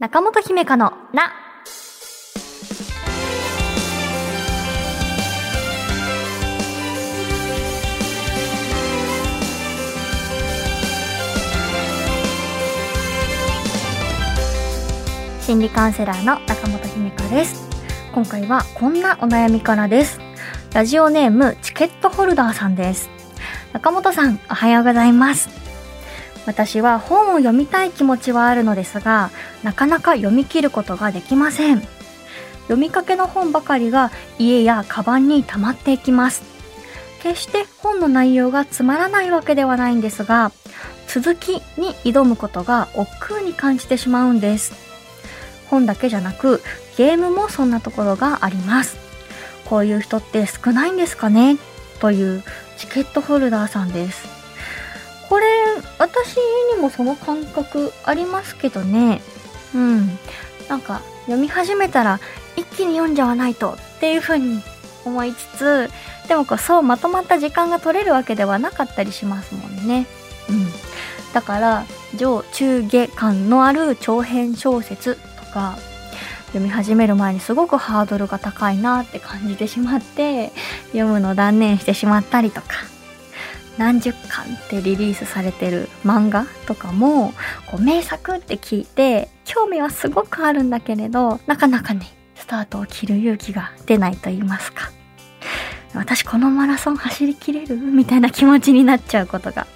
中本姫香のな。心理カウンセラーの中本姫香です。今回はこんなお悩みからです。ラジオネームチケットホルダーさんです。中本さん、おはようございます。私は本を読みたい気持ちはあるのですが、なかなか読み切ることができません。読みかけの本ばかりが家やカバンに溜まっていきます。決して本の内容がつまらないわけではないんですが、続きに挑むことが億劫に感じてしまうんです。本だけじゃなく、ゲームもそんなところがあります。こういう人って少ないんですかね？というチケットホルダーさんです。私にもその感覚ありますけどね。うん。なんか、読み始めたら一気に読んじゃわないとっていう風に思いつつ、でもこう、そうまとまった時間が取れるわけではなかったりしますもんね。うん。だから、上中下感のある長編小説とか、読み始める前にすごくハードルが高いなって感じてしまって、読むの断念してしまったりとか。何十巻ってリリースされてる漫画とかもこう名作って聞いて興味はすごくあるんだけれどなかなかねスタートを切る勇気が出ないと言いますか。私このマラソン走りきれるみたいな気持ちになっちゃうことが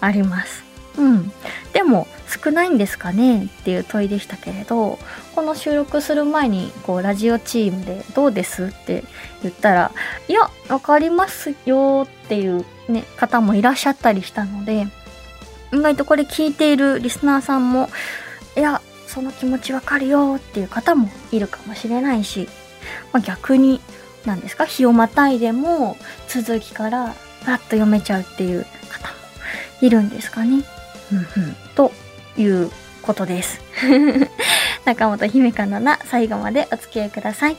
あります。うん。でも少ないんですかねっていう問いでしたけれどこの収録する前にこうラジオチームで「どうです?」って言ったら「いやわかりますよ」っていうね方もいらっしゃったりしたので意外とこれ聞いているリスナーさんも「いやその気持ちわかるよ」っていう方もいるかもしれないし、まあ、逆に何ですか？日をまたいでも続きからパッと読めちゃうっていう方もいるんですかね？うんうん、ということです。中本姫香のな最後までお付き合いください。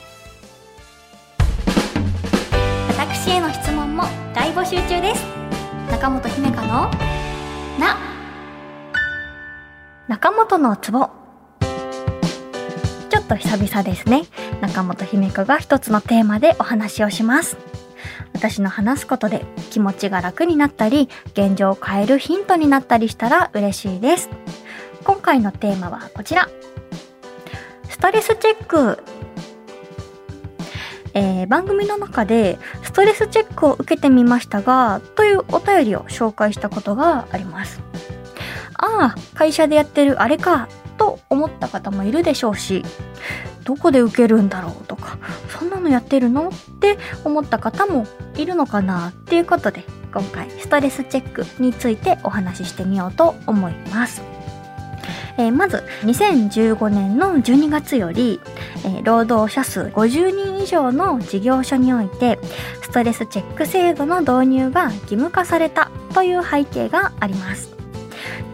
私への質問も大募集中です。中本姫香のな中本のツボちょっと久々ですね。中本姫香が一つのテーマでお話をします。私の話すことで気持ちが楽になったり、現状を変えるヒントになったりしたら嬉しいです。今回のテーマはこちら。ストレスチェック。えー番組の中でストレスチェックを受けてみましたが、というお便りを紹介したことがあります。ああ、会社でやってるあれか、と思った方もいるでしょうし、どこで受けるんだろうとか、そんなのやってるの？って思った方もいるのかな？っていうことで、今回ストレスチェックについてお話ししてみようと思います。えーまず、2015年の12月より、えー労働者数50人以上の事業所において、ストレスチェック制度の導入が義務化されたという背景があります。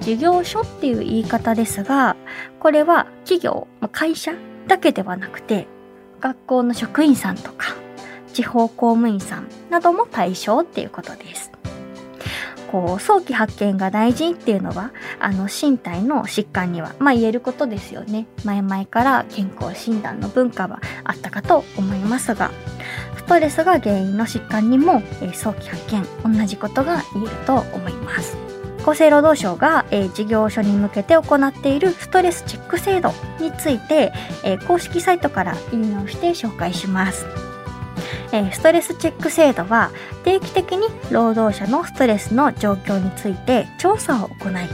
事業所っていう言い方ですが、これは企業、会社だけではなくて、学校の職員さんとか、地方公務員さんなども対象っていうことです。こう、早期発見が大事っていうのは、あの、身体の疾患には、まあ言えることですよね。前々から健康診断の文化はあったかと思いますが、ストレスが原因の疾患にも、えー早期発見、同じことが言えると思います。厚生労働省が、えー事業所に向けて行っているストレスチェック制度について、えー公式サイトから引用して紹介します。えストレスチェック制度は定期的に労働者のストレスの状況について調査を行い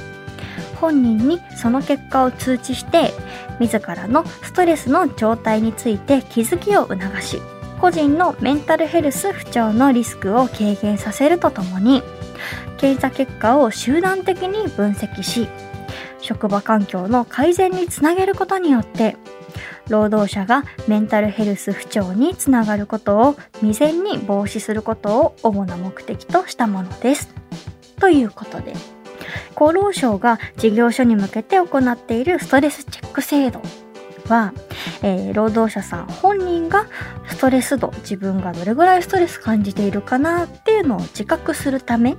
本人にその結果を通知して自らのストレスの状態について気づきを促し個人のメンタルヘルス不調のリスクを軽減させるとともに検査結果を集団的に分析し職場環境の改善につなげることによって労働者がメンタルヘルス不調につながることを未然に防止することを主な目的としたものです。ということで、厚労省が事業所に向けて行っているストレスチェック制度は、えー、労働者さん本人がストレス度自分がどれぐらいストレス感じているかなっていうのを自覚するため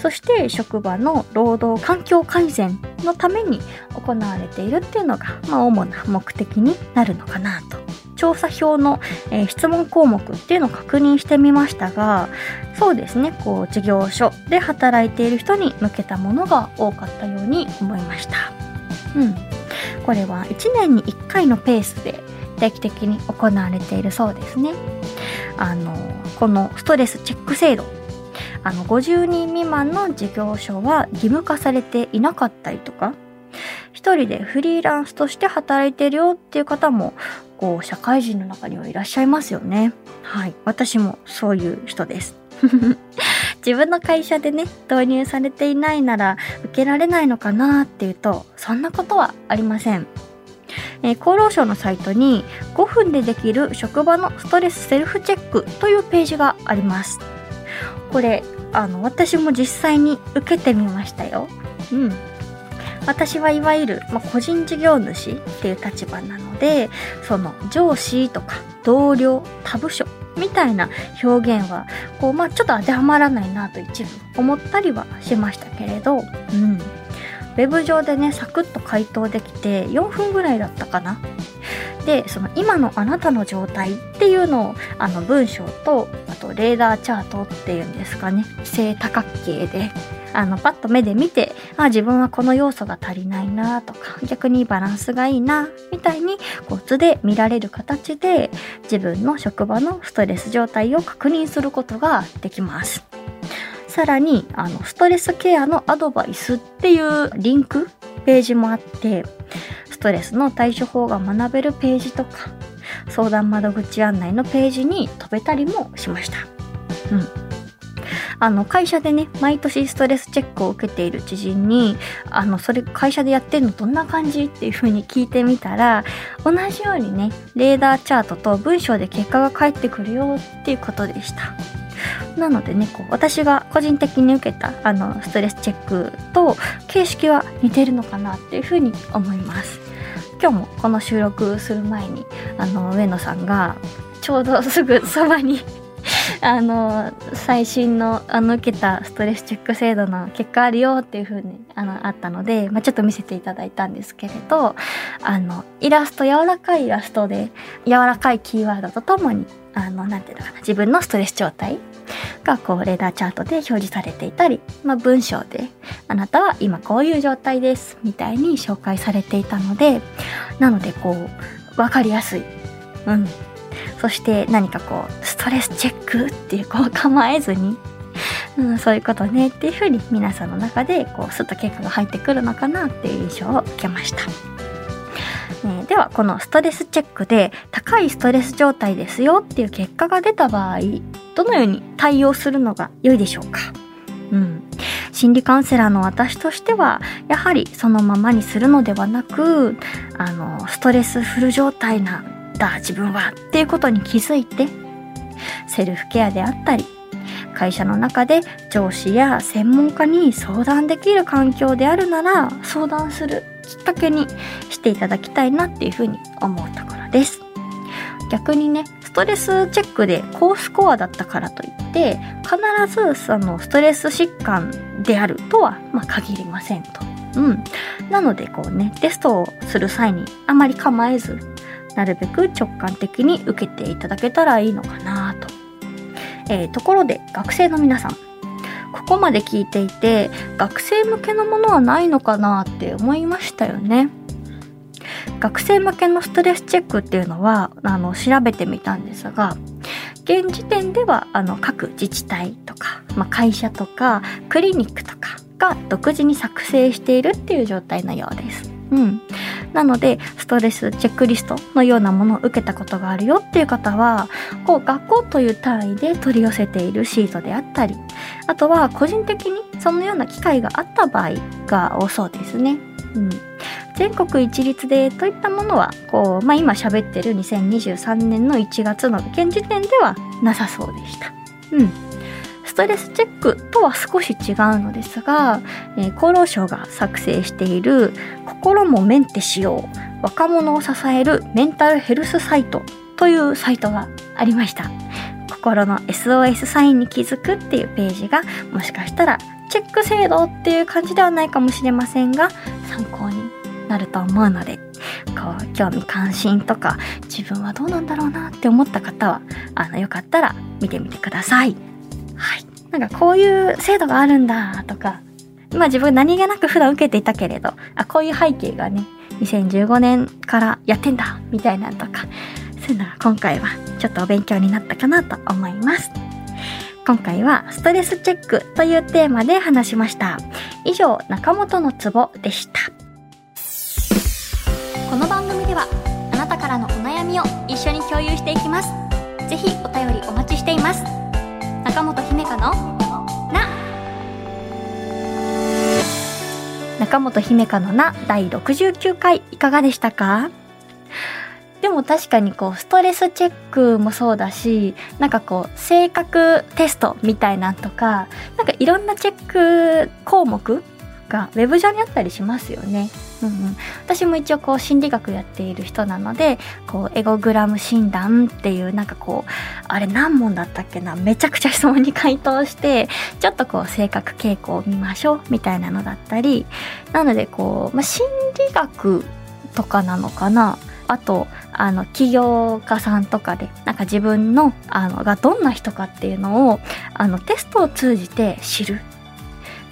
そして職場の労働環境改善のために行われているっていうのが、まあ、主な目的になるのかなと調査票の、えー、質問項目っていうのを確認してみましたがそうですねこう事業所で働いている人に向けたものが多かったように思いました。うんこれは1年に1回のペースで定期的に行われているそうですね。あの、このストレスチェック制度。あの、50人未満の事業所は義務化されていなかったりとか、一人でフリーランスとして働いてるよっていう方も、こう、社会人の中にはいらっしゃいますよね。はい。私もそういう人です。自分の会社でね、導入されていないなら受けられないのかなっていうと、そんなことはありません。えー、厚労省のサイトに5分でできる職場のストレスセルフチェックというページがあります。これ、あの、私も実際に受けてみましたよ。うん。私はいわゆる、まあ、個人事業主っていう立場なので、その上司とか同僚、他部署みたいな表現は、こう、まあ、ちょっと当てはまらないなと一部思ったりはしましたけれど、うん。ウェブ上でね、サクッと回答できて4分ぐらいだったかな。で、その今のあなたの状態っていうのを、あの文章と、あとレーダーチャートっていうんですかね、正多角形であの、パッと目で見て、あ、自分はこの要素が足りないなとか、逆にバランスがいいな、みたいに、こう図で見られる形で、自分の職場のストレス状態を確認することができます。さらに、あの、ストレスケアのアドバイスっていうリンク、ページもあって、ストレスの対処法が学べるページとか、相談窓口案内のページに飛べたりもしました。うん。あの、会社でね、毎年ストレスチェックを受けている知人に、あの、それ、会社でやってんのどんな感じっていう風に聞いてみたら、同じようにね、レーダーチャートと文章で結果が返ってくるよっていうことでした。なのでね、こう、私が個人的に受けた、あの、ストレスチェックと形式は似てるのかなっていう風に思います。今日もこの収録する前に、あの、上野さんが、ちょうどすぐそばにあの、最新の、あの、受けたストレスチェック制度の結果あるよっていう風に、あの、あったので、まあ、ちょっと見せていただいたんですけれど、あの、イラスト、柔らかいイラストで、柔らかいキーワードとともに、あの、なんていうのかな、自分のストレス状態が、こう、レーダーチャートで表示されていたり、まあ、文章で、あなたは今こういう状態です、みたいに紹介されていたので、なので、こう、わかりやすい。うん。そして何かこう、ストレスチェックっていうこう構えずに、うん、そういうことねっていうふうに皆さんの中でこうスッと結果が入ってくるのかなっていう印象を受けました。えではこのストレスチェックで高いストレス状態ですよっていう結果が出た場合どのように対応するのが良いでしょうか？うん心理カウンセラーの私としてはやはりそのままにするのではなくあのストレスフル状態なだ自分はっていうことに気づいてセルフケアであったり会社の中で上司や専門家に相談できる環境であるなら相談するきっかけにしていただきたいなっていうふうに思うところです逆にねストレスチェックで高スコアだったからといって必ずそのストレス疾患であるとは、ま、限りませんと。うん。なのでこうね、テストをする際にあまり構えず、なるべく直感的に受けていただけたらいいのかなと。えー、ところで学生の皆さん、ここまで聞いていて学生向けのものはないのかなって思いましたよね。学生向けのストレスチェックっていうのはあの調べてみたんですが現時点ではあの各自治体とか、まあ、会社とかクリニックとかが独自に作成しているっていう状態のようです。うん。なので、ストレスチェックリストのようなものを受けたことがあるよっていう方は、こう、学校という単位で取り寄せているシートであったり、あとは個人的にそのような機会があった場合が多そうですね。うん。全国一律でといったものは、こう、まあ、今喋ってる2023年の1月の現時点ではなさそうでした。うん。ストレスチェックとは少し違うのですが、えー、厚労省が作成している心もメンテしよう若者を支えるメンタルヘルスサイトというサイトがありました。心の SOS サインに気づくっていうページがもしかしたらチェック制度っていう感じではないかもしれませんが参考になると思うのでこう興味関心とか自分はどうなんだろうなって思った方はあのよかったら見てみてください。はい。なんかこういう制度があるんだとかまあ自分何気なく普段受けていたけれど、あ、こういう背景がね、2015年からやってんだ、みたいなとか、そういうのが今回はちょっとお勉強になったかなと思います。今回はストレスチェックというテーマで話しました。以上、中本のツボでした。この番組では、あなたからのお悩みを一緒に共有していきます。ぜひお便りお待ちしています。中本姫香の中本姫香のな第69回いかがでしたか？でも確かにこうストレスチェックもそうだしなんかこう性格テストみたいなんとかなんかいろんなチェック項目がウェブ上にあったりしますよね。うんうん、私も一応こう心理学やっている人なのでこうエゴグラム診断っていうなんかこうあれ何問だったっけな？めちゃくちゃ質問に回答してちょっとこう性格傾向を見ましょうみたいなのだったりなのでこう、まあ、心理学とかなのかな？あとあの起業家さんとかでなんか自分のあのがどんな人かっていうのをあのテストを通じて知る。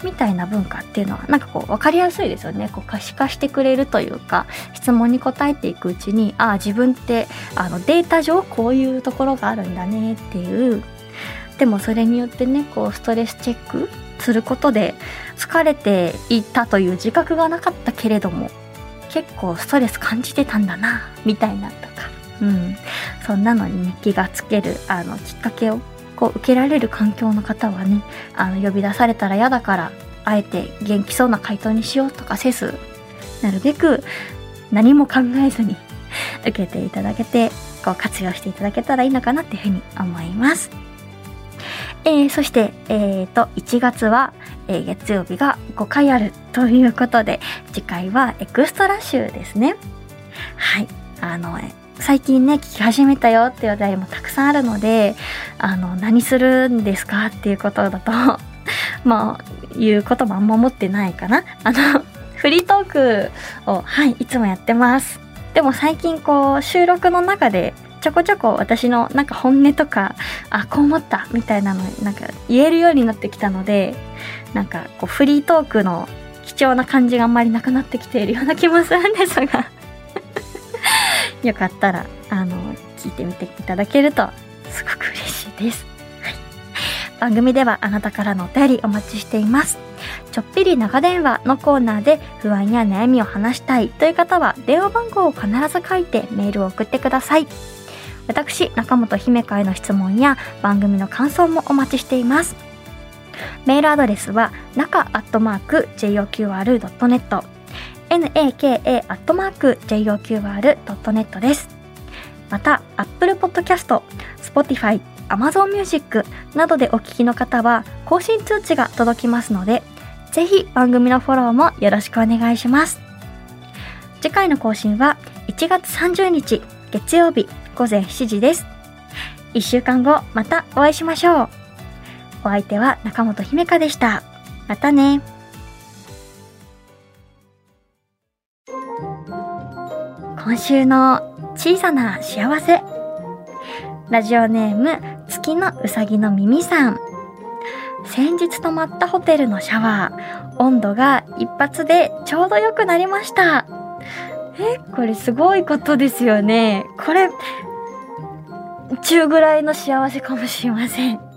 みたいな文化っていうのはなんかこう分かりやすいですよね。こう可視化してくれるというか質問に答えていくうちにああ自分ってあのデータ上こういうところがあるんだねっていう。でもそれによってねこうストレスチェックすることで疲れていたという自覚がなかったけれども結構ストレス感じてたんだなみたいなとか、うん、そんなのに、ね、気がつけるあのきっかけをこう受けられる環境の方はねあの呼び出されたら嫌だからあえて元気そうな回答にしようとかせずなるべく何も考えずに 受けていただけてこう活用していただけたらいいのかなっていうふうに思います。えー、そして、えーと、1月は、えー、月曜日が5回あるということで次回はエクストラ週ですね。はい。あの、最近ね、聞き始めたよっていう話題もたくさんあるので、あの、何するんですかっていうことだと まあ、いうこともあんま思ってないかな。あの、フリートークを、はい、いつもやってます。でも最近こう、収録の中で、ちょこちょこ私のなんか本音とか、あ、こう思ったみたいなのなんか言えるようになってきたので、なんかこうフリートークの貴重な感じがあんまりなくなってきているような気もするんですがよかったら、あの、聞いてみていただけると、すごく嬉しいです。はい。番組ではあなたからのお便りお待ちしています。ちょっぴり長電話のコーナーで不安や悩みを話したいという方は電話番号を必ず書いてメールを送ってください。私、中本姫会の質問や番組の感想もお待ちしています。メールアドレスは、中アットマーク JOQR.net naka.joqr.net です。また、Apple Podcast、Spotify、Amazon Music などでお聞きの方は更新通知が届きますので、ぜひ番組のフォローもよろしくお願いします。次回の更新は1月30日月曜日午前7時です。1週間後またお会いしましょう。お相手は中本姫香でした。またね。今週の小さな幸せ。ラジオネーム、月のうさぎの耳さん。先日泊まったホテルのシャワー、温度が一発でちょうど良くなりました。え、これすごいことですよね。これ、中ぐらいの幸せかもしれません。